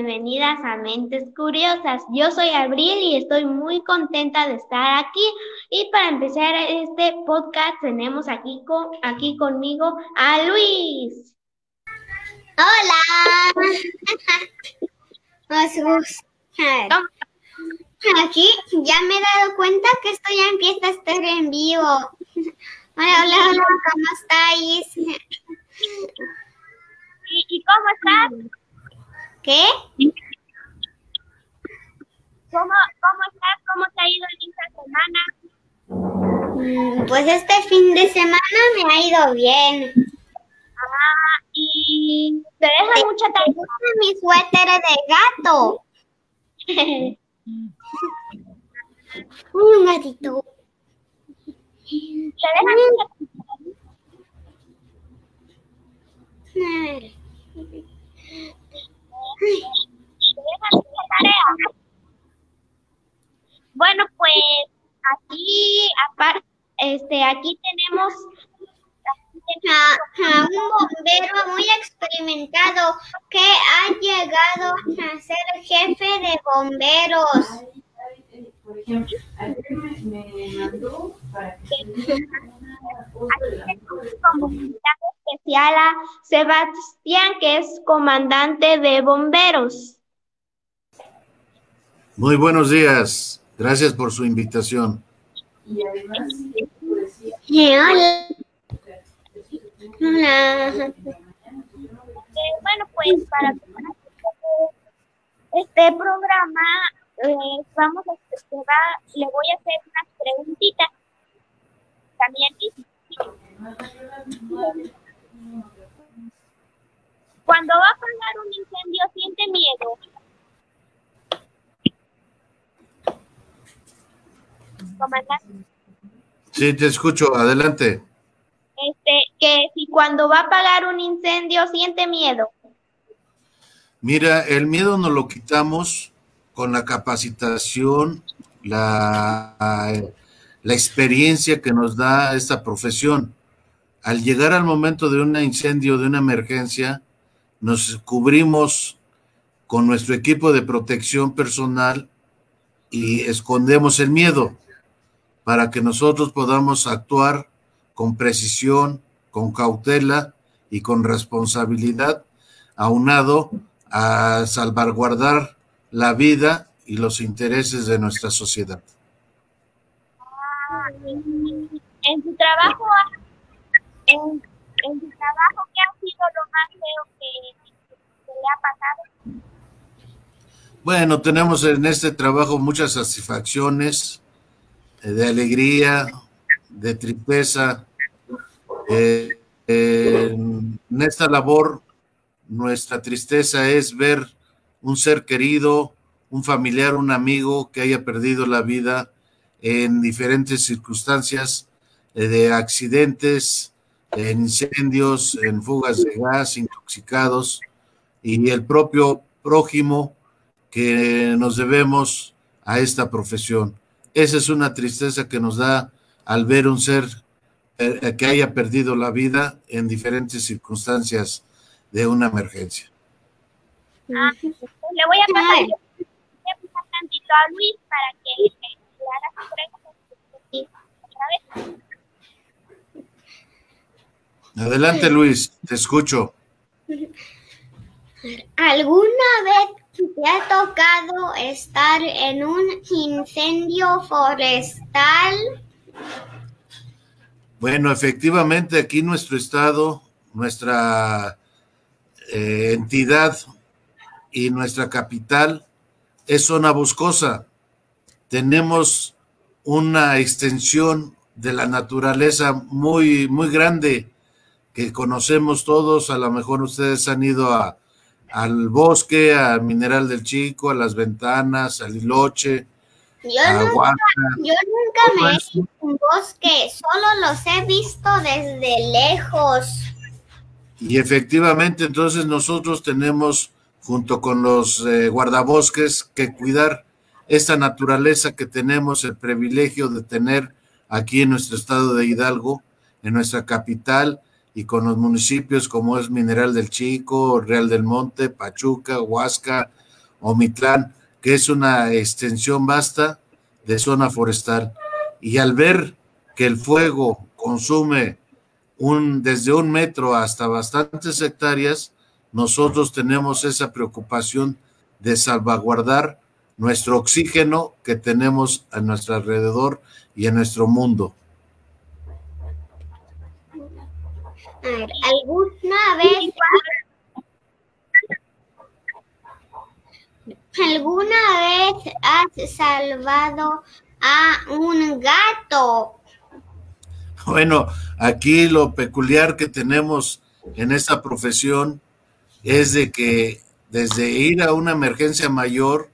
y bienvenidas a Mentes Curiosas. Yo soy Abril y estoy muy contenta de estar aquí. Y para empezar este podcast tenemos aquí, con, aquí conmigo a Luis. Hola. Aquí ya me he dado cuenta que esto ya empieza a estar en vivo. Hola, hola, hola, ¿cómo estáis? ¿Y, cómo estás? ¿Qué? ¿Cómo, ¿Cómo estás? ¿Cómo te ha ido esta semana? Mm, pues este fin de semana me ha ido bien. Ah, y te deja mucha tarea. Mi suéter de gato. Un gatito. ¿Te deja mucha Bueno, pues aquí, aparte, este, aquí tenemos a, un bombero muy experimentado que ha llegado a ser jefe de bomberos. Por ejemplo, me, mandó para que especial a Sebastián, que es comandante de bomberos. Muy buenos días. Gracias por su invitación. Y además, Hola. Hola. bueno, pues para este programa eh, vamos a, le voy a hacer unas preguntitas. También cuando va a apagar un incendio, ¿siente miedo? Comandante. Sí, te escucho. Adelante. Este, que si cuando va a apagar un incendio, ¿siente miedo? Mira, el miedo nos lo quitamos con la capacitación, la, la experiencia que nos da esta profesión al llegar al momento de un incendio, de una emergencia, nos cubrimos con nuestro equipo de protección personal y escondemos el miedo para que nosotros podamos actuar con precisión, con cautela y con responsabilidad, aunado a salvaguardar la vida y los intereses de nuestra sociedad. En su trabajo en, en su trabajo, ¿qué ha sido lo más feo que, le ha pasado? Bueno, tenemos en este trabajo muchas satisfacciones eh, de alegría, de tristeza. Eh, en esta labor, nuestra tristeza es ver un ser querido, un familiar, un amigo que haya perdido la vida en diferentes circunstancias eh, de accidentes, en incendios, en fugas de gas, intoxicados y el propio prójimo que nos debemos a esta profesión. Esa es una tristeza que nos da al ver un ser eh, que haya perdido la vida en diferentes circunstancias de una emergencia. Ah, le voy a pasar, voy a tantito a Luis para que Adelante, Luis, te escucho. ¿Alguna vez te ha tocado estar en un incendio forestal? Bueno, efectivamente, aquí nuestro estado, nuestra eh, entidad y nuestra capital es zona boscosa. Tenemos una extensión de la naturaleza muy, muy grande que conocemos todos, a lo mejor ustedes han ido a, al bosque, al Mineral del Chico, a las ventanas, al Hiloche. Yo, nunca, yo nunca me he ido a un bosque, solo los he visto desde lejos. Y efectivamente, entonces nosotros tenemos, junto con los eh, guardabosques, que cuidar esta naturaleza que tenemos el privilegio de tener aquí en nuestro estado de Hidalgo, en nuestra capital, y con los municipios como es Mineral del Chico, Real del Monte, Pachuca, Huasca, Omitlán, que es una extensión vasta de zona forestal. Y al ver que el fuego consume un, desde un metro hasta bastantes hectáreas, nosotros tenemos esa preocupación de salvaguardar nuestro oxígeno que tenemos a nuestro alrededor y en nuestro mundo. ¿alguna vez, alguna vez has salvado a un gato? Bueno, aquí lo peculiar que tenemos en esta profesión es de que desde ir a una emergencia mayor,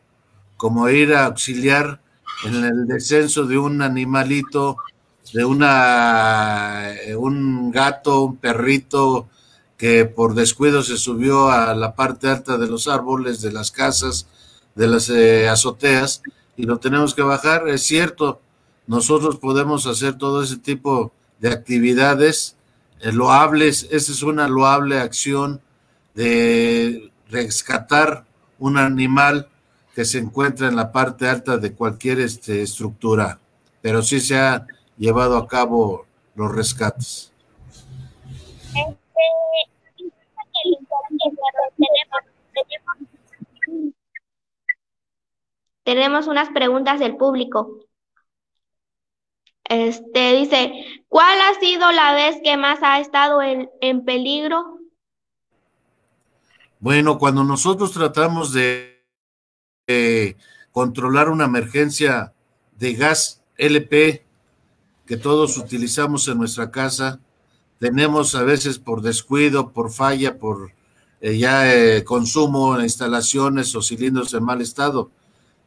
como ir a auxiliar en el descenso de un animalito, de una un gato, un perrito que por descuido se subió a la parte alta de los árboles, de las casas, de las eh, azoteas, y lo tenemos que bajar. Es cierto, nosotros podemos hacer todo ese tipo de actividades eh, loables, esa es una loable acción de rescatar un animal que se encuentra en la parte alta de cualquier este, estructura, pero sí se ha llevado a cabo los rescates. Tenemos unas preguntas del público. Este dice, ¿cuál ha sido la vez que más ha estado en, en peligro? Bueno, cuando nosotros tratamos de controlar una emergencia de gas LP que todos utilizamos en nuestra casa, tenemos a veces por descuido, por falla, por eh, ya eh, consumo, instalaciones o cilindros en mal estado.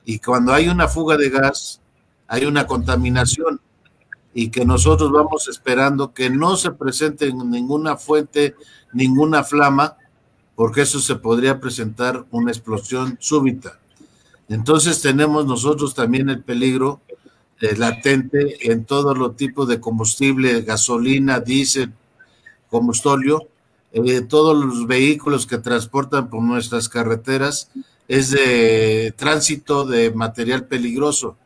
Y cuando hay una fuga de gas, hay una contaminación y que nosotros vamos esperando que no se presente ninguna fuente, ninguna flama, porque eso se podría presentar una explosión súbita. Entonces tenemos nosotros también el peligro eh, latente en todos los tipos de combustible, gasolina, diésel, combustóleo, eh, todos los vehículos que transportan por nuestras carreteras. Es de tránsito de material peligroso.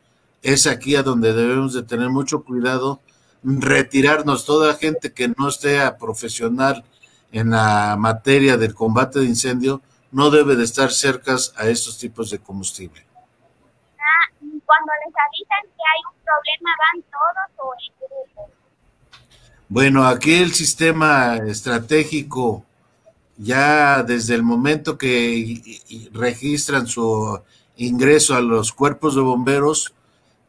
Es aquí a donde debemos de tener mucho cuidado, retirarnos. Toda gente que no esté profesional en la materia del combate de incendio, no debe de estar cerca a estos tipos de combustible. Ah, cuando les avisan que hay un problema, ¿van todos o en grupo? Bueno, aquí el sistema estratégico, ya desde el momento que registran su ingreso a los cuerpos de bomberos,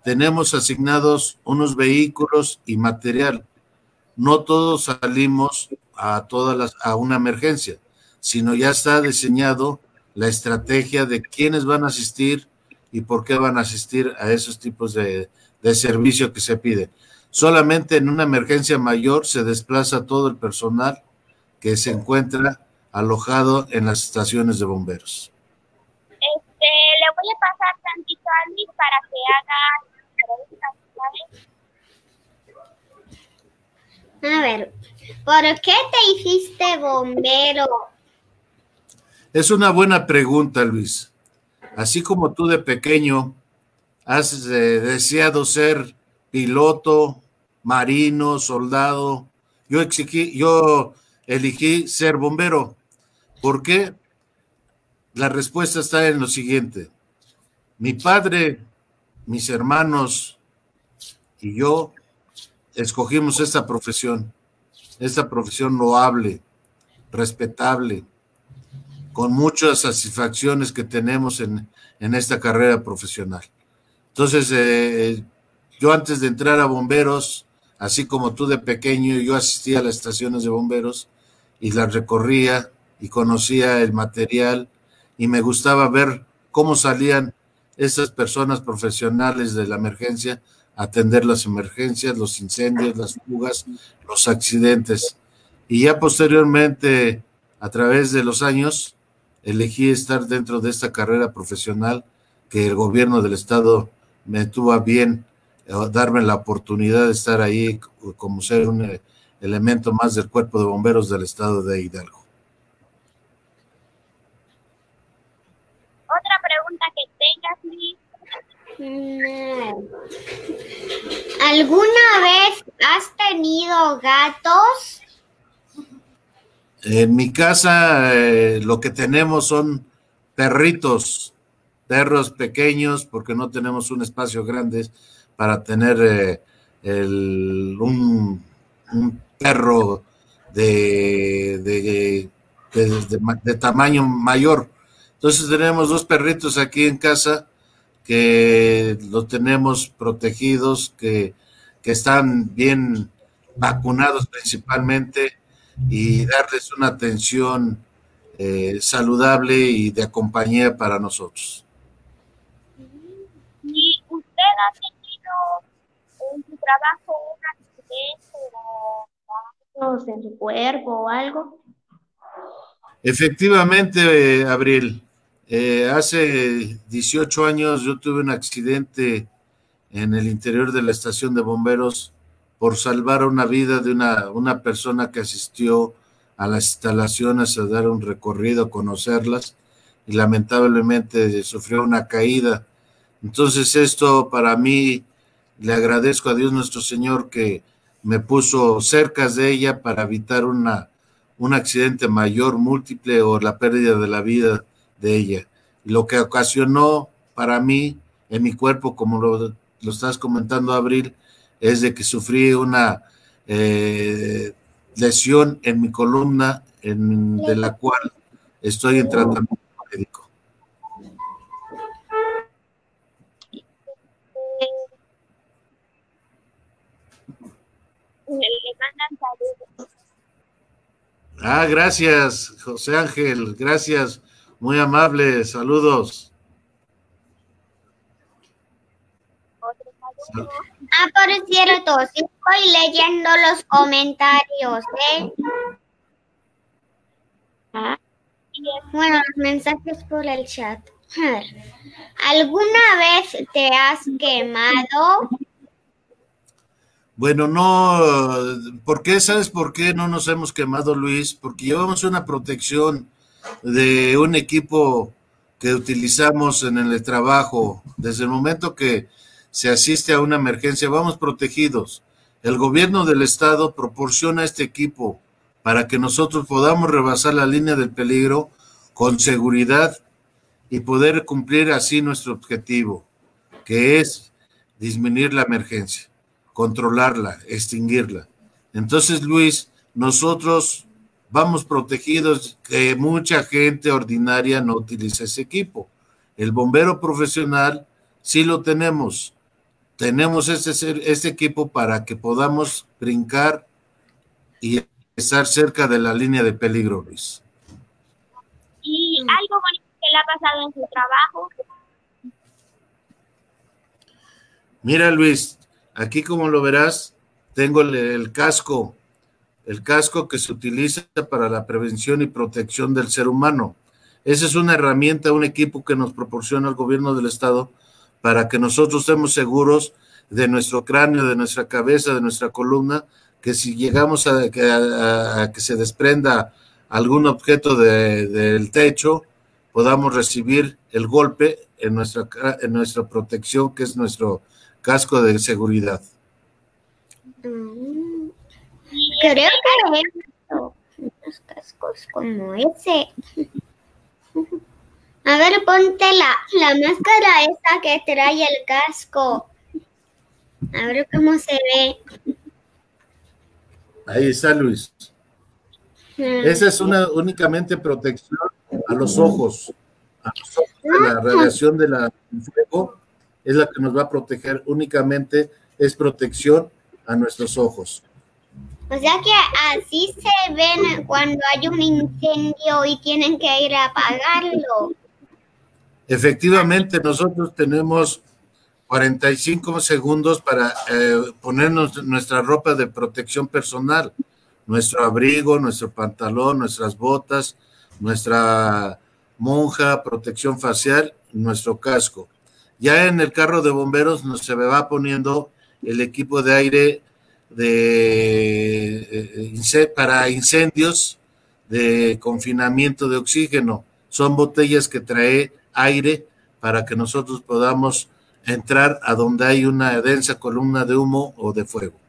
tenemos asignados unos vehículos y material. No todos salimos a todas las, a una emergencia, sino ya está diseñado la estrategia de quiénes van a asistir y por qué van a asistir a esos tipos de, de servicio que se piden. Solamente en una emergencia mayor se desplaza todo el personal que se encuentra alojado en las estaciones de bomberos. Este, le voy a pasar tantito a Luis para que haga a ver, ¿por qué te hiciste bombero? Es una buena pregunta, Luis. Así como tú de pequeño has eh, deseado ser piloto, marino, soldado, yo, exigí, yo elegí ser bombero. ¿Por qué? La respuesta está en lo siguiente. Mi padre mis hermanos y yo escogimos esta profesión, esta profesión loable, respetable, con muchas satisfacciones que tenemos en, esta carrera profesional. Entonces, eh, yo antes de entrar a bomberos, así como tú de pequeño, yo asistía a las estaciones de bomberos y las recorría y conocía el material y me gustaba ver cómo salían esas personas profesionales de la emergencia atender las emergencias, los incendios, las fugas, los accidentes. Y ya posteriormente, a través de los años, elegí estar dentro de esta carrera profesional que el gobierno del estado me tuvo a bien eh, darme la oportunidad de estar ahí como ser un eh, elemento más del cuerpo de bomberos del estado de Hidalgo. Otra pregunta que tengas, Luis. ¿Alguna vez has tenido gatos? En mi casa eh, lo que tenemos son perritos, perros pequeños, porque no tenemos un espacio grande para tener eh, el, un, perro de, de, tamaño mayor. Entonces tenemos dos perritos aquí en casa que los tenemos protegidos, que, que están bien vacunados principalmente y darles una atención eh, saludable y de compañía para nosotros. ¿Y usted ha tenido en su trabajo un accidente o en su cuerpo o algo? Efectivamente, Abril. Eh, hace 18 años yo tuve un accidente en el interior de la estación de bomberos por salvar una vida de una, una persona que asistió a las instalaciones a dar un recorrido, conocerlas, y lamentablemente sufrió una caída. Entonces esto para mí, le agradezco a Dios nuestro Señor que me puso cerca de ella para evitar una, un accidente mayor, múltiple o la pérdida de la vida de ella. Lo que ocasionó para mí en mi cuerpo, como lo, lo estás comentando, Abril, es de que sufrí una eh, lesión en mi columna, en, de la cual estoy en tratamiento médico. Ah, gracias, José Ángel, gracias muy amable, saludos. Ah, por cierto, sí estoy leyendo los comentarios, ¿eh? Ah. Bueno, los mensajes por el chat. ¿Alguna vez te has quemado? Bueno, no, ¿por qué? ¿Sabes por qué no nos hemos quemado, Luis? Porque llevamos una protección de un equipo que utilizamos en el trabajo. Desde el momento que se asiste a una emergencia, vamos protegidos. El gobierno del estado proporciona este equipo para que nosotros podamos rebasar la línea del peligro con seguridad y poder cumplir así nuestro objetivo, que es disminuir la emergencia, controlarla, extinguirla. Entonces, Luis, nosotros vamos protegidos, que mucha gente ordinaria no utiliza ese equipo. El bombero profesional sí lo tenemos. Tenemos este, este equipo para que podamos brincar y estar cerca de la línea de peligro, Luis. ¿Y algo bonito que le ha pasado en su trabajo? Mira, Luis, aquí como lo verás, tengo el casco el casco que se utiliza para la prevención y protección del ser humano. Esa es una herramienta, un equipo que nos proporciona el gobierno del estado para que nosotros estemos seguros de nuestro cráneo, de nuestra cabeza, de nuestra columna, que si llegamos a, que se desprenda algún objeto del techo, podamos recibir el golpe en nuestra, en nuestra protección, que es nuestro casco de seguridad. Mm. Creo que unos cascos como ese. A ver, ponte la, la máscara esa que trae el casco. A ver cómo se ve. Ahí está Luis. Ah. Esa es una únicamente protección a los ojos. A los ojos de la ah. radiación del fuego es la que nos va a proteger únicamente, es protección a nuestros ojos. O sea que así se ven cuando hay un incendio y tienen que ir a apagarlo. Efectivamente, nosotros tenemos 45 segundos para eh, ponernos nuestra ropa de protección personal, nuestro abrigo, nuestro pantalón, nuestras botas, nuestra monja, protección facial, nuestro casco. Ya en el carro de bomberos nos se va poniendo el equipo de aire de, para incendios de confinamiento de oxígeno. Son botellas que trae aire para que nosotros podamos entrar a donde hay una densa columna de humo o de fuego.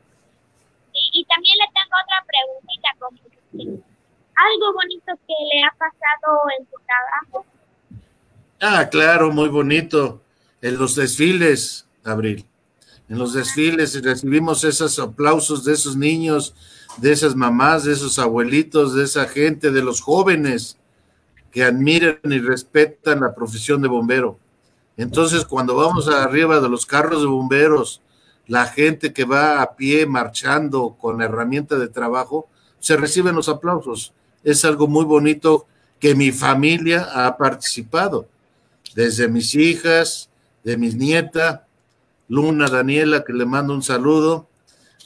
Y, también le tengo otra preguntita. ¿Algo bonito que le ha pasado en su trabajo? Ah, claro, muy bonito. En los desfiles, Abril. En los desfiles recibimos esos aplausos de esos niños, de esas mamás, de esos abuelitos, de esa gente, de los jóvenes que admiran y respetan la profesión de bombero. Entonces, cuando vamos arriba de los carros de bomberos, la gente que va a pie marchando con herramienta de trabajo, se reciben los aplausos. Es algo muy bonito que mi familia ha participado, desde mis hijas, de mis nietas, Luna Daniela, que le mando un saludo,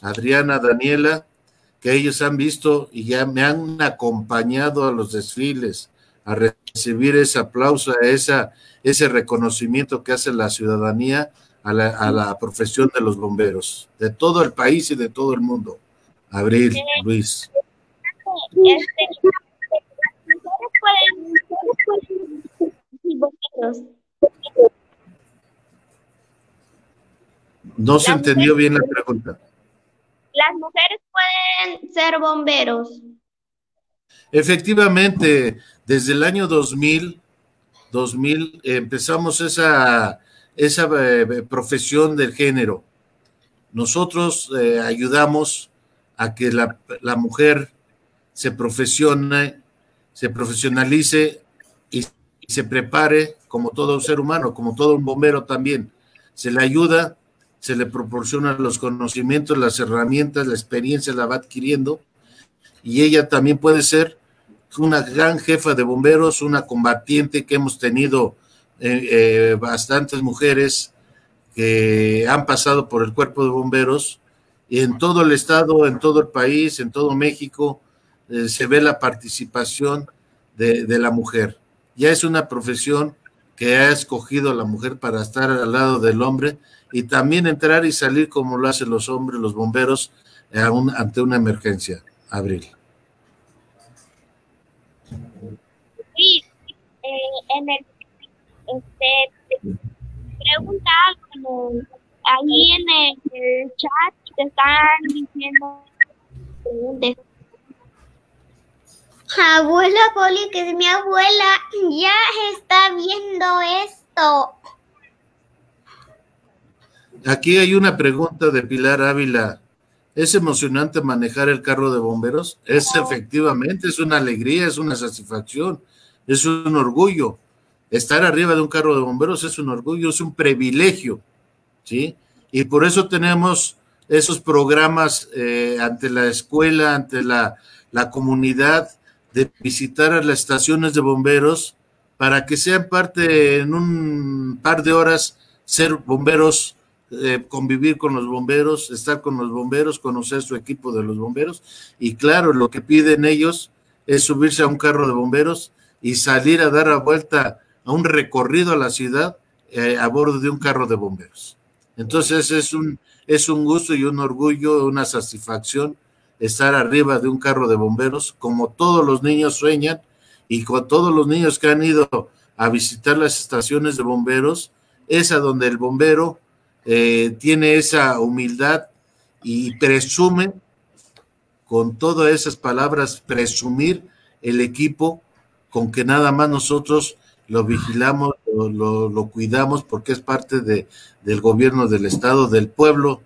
Adriana Daniela, que ellos han visto y ya me han acompañado a los desfiles, a recibir ese aplauso, a esa, ese reconocimiento que hace la ciudadanía a la, profesión de los bomberos, de todo el país y de todo el mundo. Abril, Luis. No se entendió bien la pregunta. ¿Las mujeres pueden ser bomberos? Efectivamente, desde el año 2000, 2000 empezamos esa, esa eh, profesión del género. Nosotros eh, ayudamos a que la, la, mujer se profesione, se profesionalice y, se prepare como todo ser humano, como todo un bombero también. Se le ayuda se le proporcionan los conocimientos, las herramientas, la experiencia la va adquiriendo y ella también puede ser una gran jefa de bomberos, una combatiente que hemos tenido eh, eh, bastantes mujeres que han pasado por el cuerpo de bomberos y en todo el estado, en todo el país, en todo México, eh, se ve la participación de, de la mujer. Ya es una profesión que ha escogido la mujer para estar al lado del hombre y también entrar y salir como lo hacen los hombres, los bomberos, ante una emergencia. Abril. Sí, eh, en el, este, pregunta algo, ahí en el, chat te están diciendo Abuela Poli, que es mi abuela, ya está viendo esto. Aquí hay una pregunta de Pilar Ávila. ¿Es emocionante manejar el carro de bomberos? Es efectivamente, es una alegría, es una satisfacción, es un orgullo. Estar arriba de un carro de bomberos es un orgullo, es un privilegio, ¿sí? Y por eso tenemos esos programas eh, ante la escuela, ante la, la comunidad, de visitar a las estaciones de bomberos para que sean parte en un par de horas ser bomberos eh, convivir con los bomberos, estar con los bomberos, conocer su equipo de los bomberos. Y claro, lo que piden ellos es subirse a un carro de bomberos y salir a dar la vuelta a un recorrido a la ciudad eh, a bordo de un carro de bomberos. Entonces es un, es un gusto y un orgullo, una satisfacción estar arriba de un carro de bomberos, como todos los niños sueñan y con todos los niños que han ido a visitar las estaciones de bomberos, es a donde el bombero eh, tiene esa humildad y presume, con todas esas palabras, presumir el equipo con que nada más nosotros lo vigilamos, lo, cuidamos porque es parte de, del gobierno del Estado, del pueblo,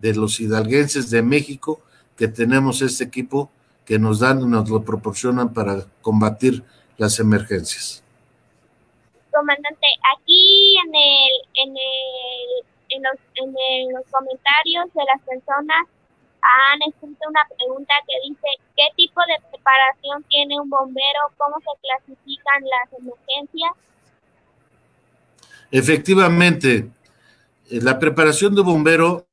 de los hidalguenses de México, que tenemos este equipo que nos dan, nos lo proporcionan para combatir las emergencias. Comandante, aquí en el, en el en los, en los comentarios de las personas han escrito una pregunta que dice, ¿qué tipo de preparación tiene un bombero? ¿Cómo se clasifican las emergencias? Efectivamente, eh, la preparación de bombero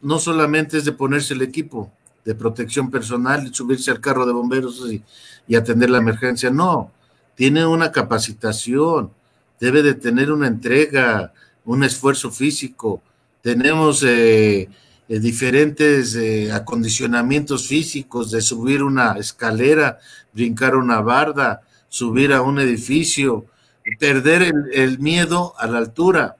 no solamente es de ponerse el equipo de protección personal subirse al carro de bomberos y, y atender la emergencia, no, tiene una capacitación, debe de tener una entrega, un esfuerzo físico, tenemos eh, eh, diferentes eh, acondicionamientos físicos de subir una escalera, brincar una barda, subir a un edificio, perder el, miedo a la altura.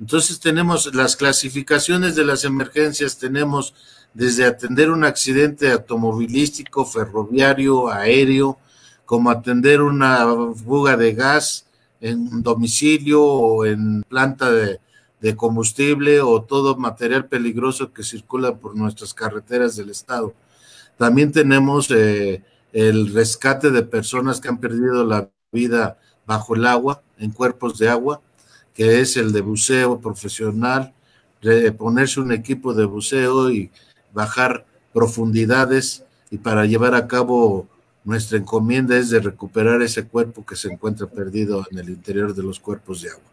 Entonces tenemos las clasificaciones de las emergencias, tenemos desde atender un accidente automovilístico, ferroviario, aéreo, como atender una fuga de gas en domicilio o en planta de, de combustible o todo material peligroso que circula por nuestras carreteras del estado. También tenemos eh, el rescate de personas que han perdido la vida bajo el agua, en cuerpos de agua, que es el de buceo profesional, ponerse un equipo de buceo y bajar profundidades y para llevar a cabo nuestra encomienda es de recuperar ese cuerpo que se encuentra perdido en el interior de los cuerpos de agua.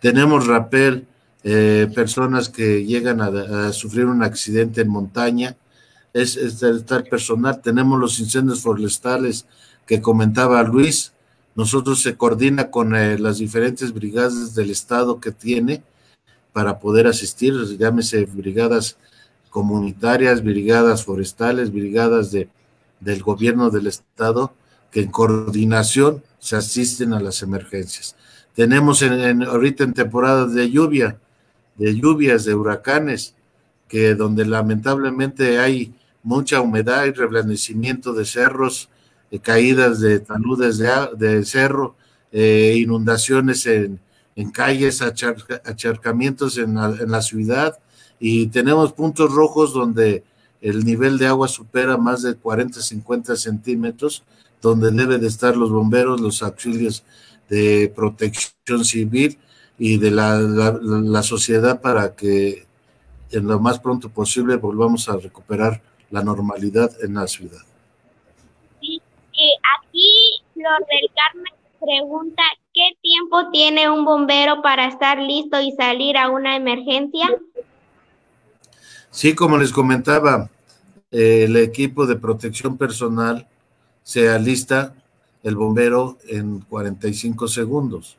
Tenemos rapel, eh, personas que llegan a, sufrir un accidente en montaña, es, es el tal personal. Tenemos los incendios forestales que comentaba Luis. Nosotros se coordina con eh, las diferentes brigadas del Estado que tiene para poder asistir, llámese brigadas comunitarias, brigadas forestales, brigadas de, del gobierno del Estado, que en coordinación se asisten a las emergencias. Tenemos en, ahorita en temporada de lluvia, de lluvias, de huracanes, que donde lamentablemente hay mucha humedad y reblandecimiento de cerros, eh, caídas de taludes de, cerro, eh, inundaciones en, calles, acharcamientos en la, ciudad y tenemos puntos rojos donde el nivel de agua supera más de 40, 50 centímetros, donde deben de estar los bomberos, los auxilios de protección civil y de la, sociedad para que en lo más pronto posible volvamos a recuperar la normalidad en la ciudad. Sí, aquí Flor del Carmen pregunta, ¿qué tiempo tiene un bombero para estar listo y salir a una emergencia? Sí, como les comentaba, el equipo de protección personal se alista el bombero en 45 segundos,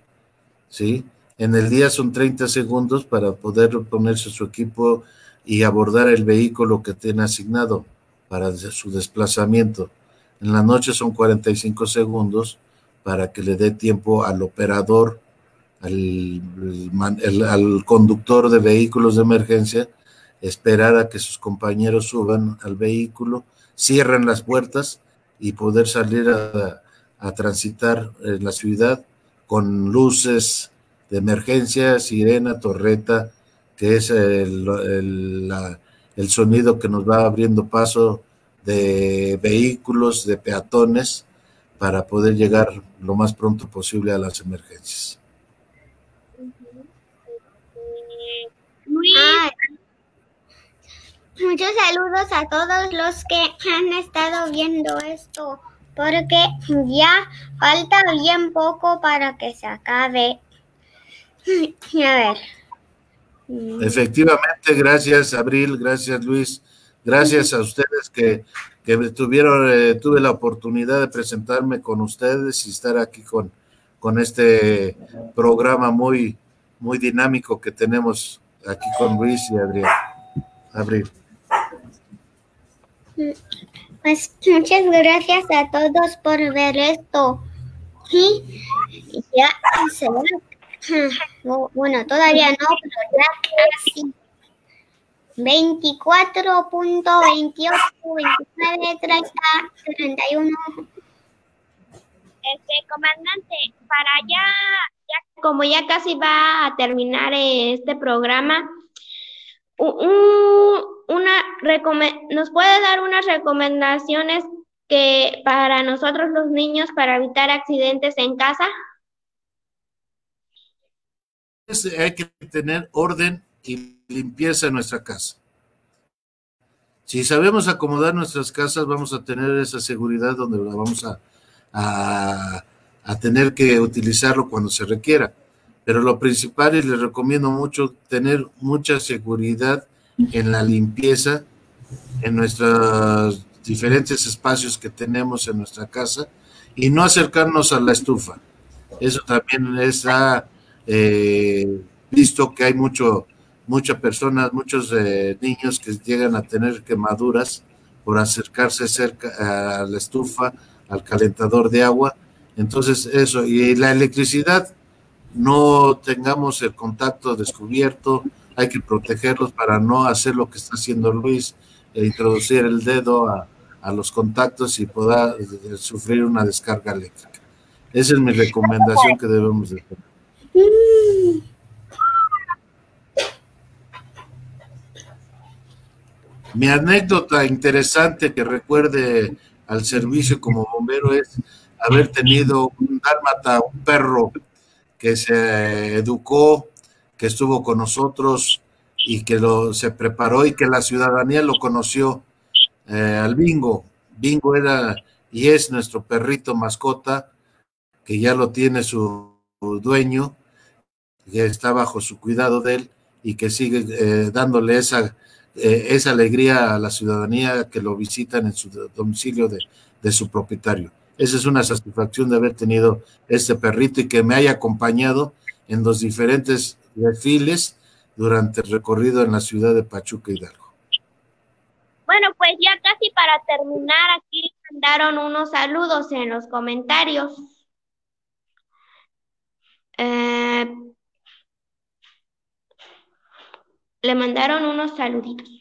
¿sí? En el día son 30 segundos para poder ponerse su equipo y abordar el vehículo que tiene asignado para su desplazamiento. En la noche son 45 segundos para que le dé tiempo al operador, al, al conductor de vehículos de emergencia, esperar a que sus compañeros suban al vehículo, cierren las puertas y poder salir a, a transitar en la ciudad con luces, de emergencia, sirena, torreta, que es el, el, sonido que nos va abriendo paso de vehículos, de peatones, para poder llegar lo más pronto posible a las emergencias. Muchos saludos a todos los que han estado viendo esto, porque ya falta bien poco para que se acabe A ver. Efectivamente, gracias Abril, gracias Luis, gracias a ustedes que, tuvieron, eh, tuve la oportunidad de presentarme con ustedes y estar aquí con, con este programa muy, muy dinámico que tenemos aquí con Luis y Adrián. Abril. Pues muchas gracias a todos por ver esto. Y ya se bueno, todavía no, pero ya casi. 24.28, 29, 30, 31. Este, comandante, para ya, ya, como ya casi va a terminar este programa, una ¿nos puede dar unas recomendaciones que para nosotros los niños para evitar accidentes en casa? hay que tener orden y limpieza en nuestra casa. Si sabemos acomodar nuestras casas, vamos a tener esa seguridad donde la vamos a, a, tener que utilizarlo cuando se requiera. Pero lo principal, y les recomiendo mucho, tener mucha seguridad en la limpieza, en nuestros diferentes espacios que tenemos en nuestra casa y no acercarnos a la estufa. Eso también es... A, eh, visto que hay mucho muchas personas, muchos eh, niños que llegan a tener quemaduras por acercarse cerca a la estufa, al calentador de agua. Entonces, eso, y la electricidad, no tengamos el contacto descubierto, hay que protegerlos para no hacer lo que está haciendo Luis, e introducir el dedo a, a los contactos y pueda eh, sufrir una descarga eléctrica. Esa es mi recomendación que debemos de tener. Mi anécdota interesante que recuerde al servicio como bombero es haber tenido un dálmata, un perro que se educó, que estuvo con nosotros y que lo, se preparó y que la ciudadanía lo conoció eh, al Bingo. Bingo era y es nuestro perrito mascota, que ya lo tiene su, dueño, que está bajo su cuidado de él y que sigue eh, dándole esa, eh, esa alegría a la ciudadanía que lo visitan en su domicilio de, de su propietario. Esa es una satisfacción de haber tenido este perrito y que me haya acompañado en los diferentes desfiles durante el recorrido en la ciudad de Pachuca Hidalgo. Bueno, pues ya casi para terminar, aquí mandaron unos saludos en los comentarios. Eh, le mandaron unos saluditos.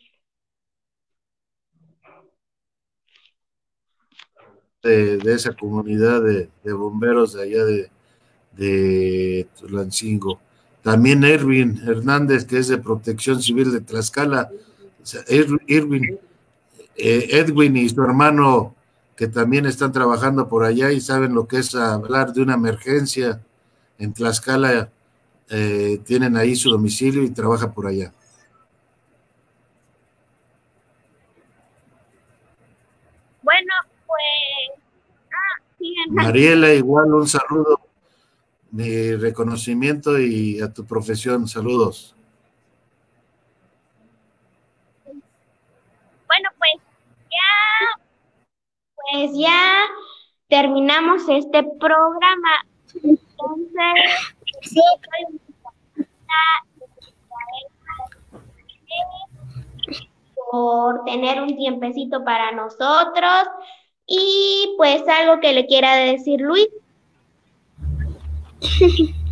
De, esa comunidad de, bomberos de allá de, de Tulancingo. También Erwin Hernández, que es de Protección Civil de Tlaxcala. Irwin, eh, Edwin y su hermano que también están trabajando por allá y saben lo que es hablar de una emergencia en Tlaxcala, eh, tienen ahí su domicilio y trabaja por allá. Bueno, pues... Ah, Mariela, igual un saludo, mi reconocimiento y a tu profesión, saludos. pues ya terminamos este programa. Entonces, por tener un tiempecito para nosotros y pues algo que le quiera decir Luis.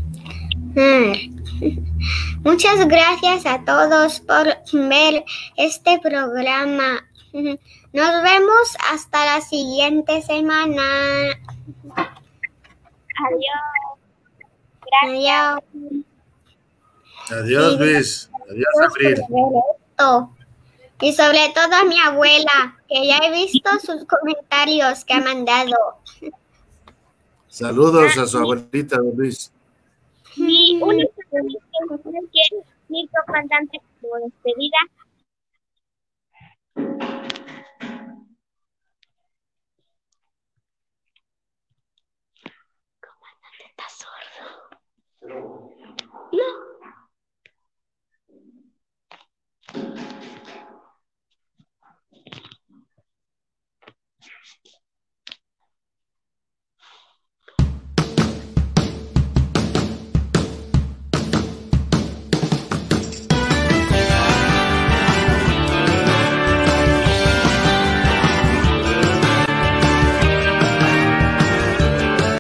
Muchas gracias a todos por ver este programa. Nos vemos hasta la siguiente semana. Adiós. Gracias. Adiós, Luis. Adiós, Abril. Y sobre todo a mi abuela, que ya he visto sus comentarios que ha mandado. Saludos a su ah, abuelita Luis. Sí, una que mi comandante como despedida. Comandante, está sordo. No.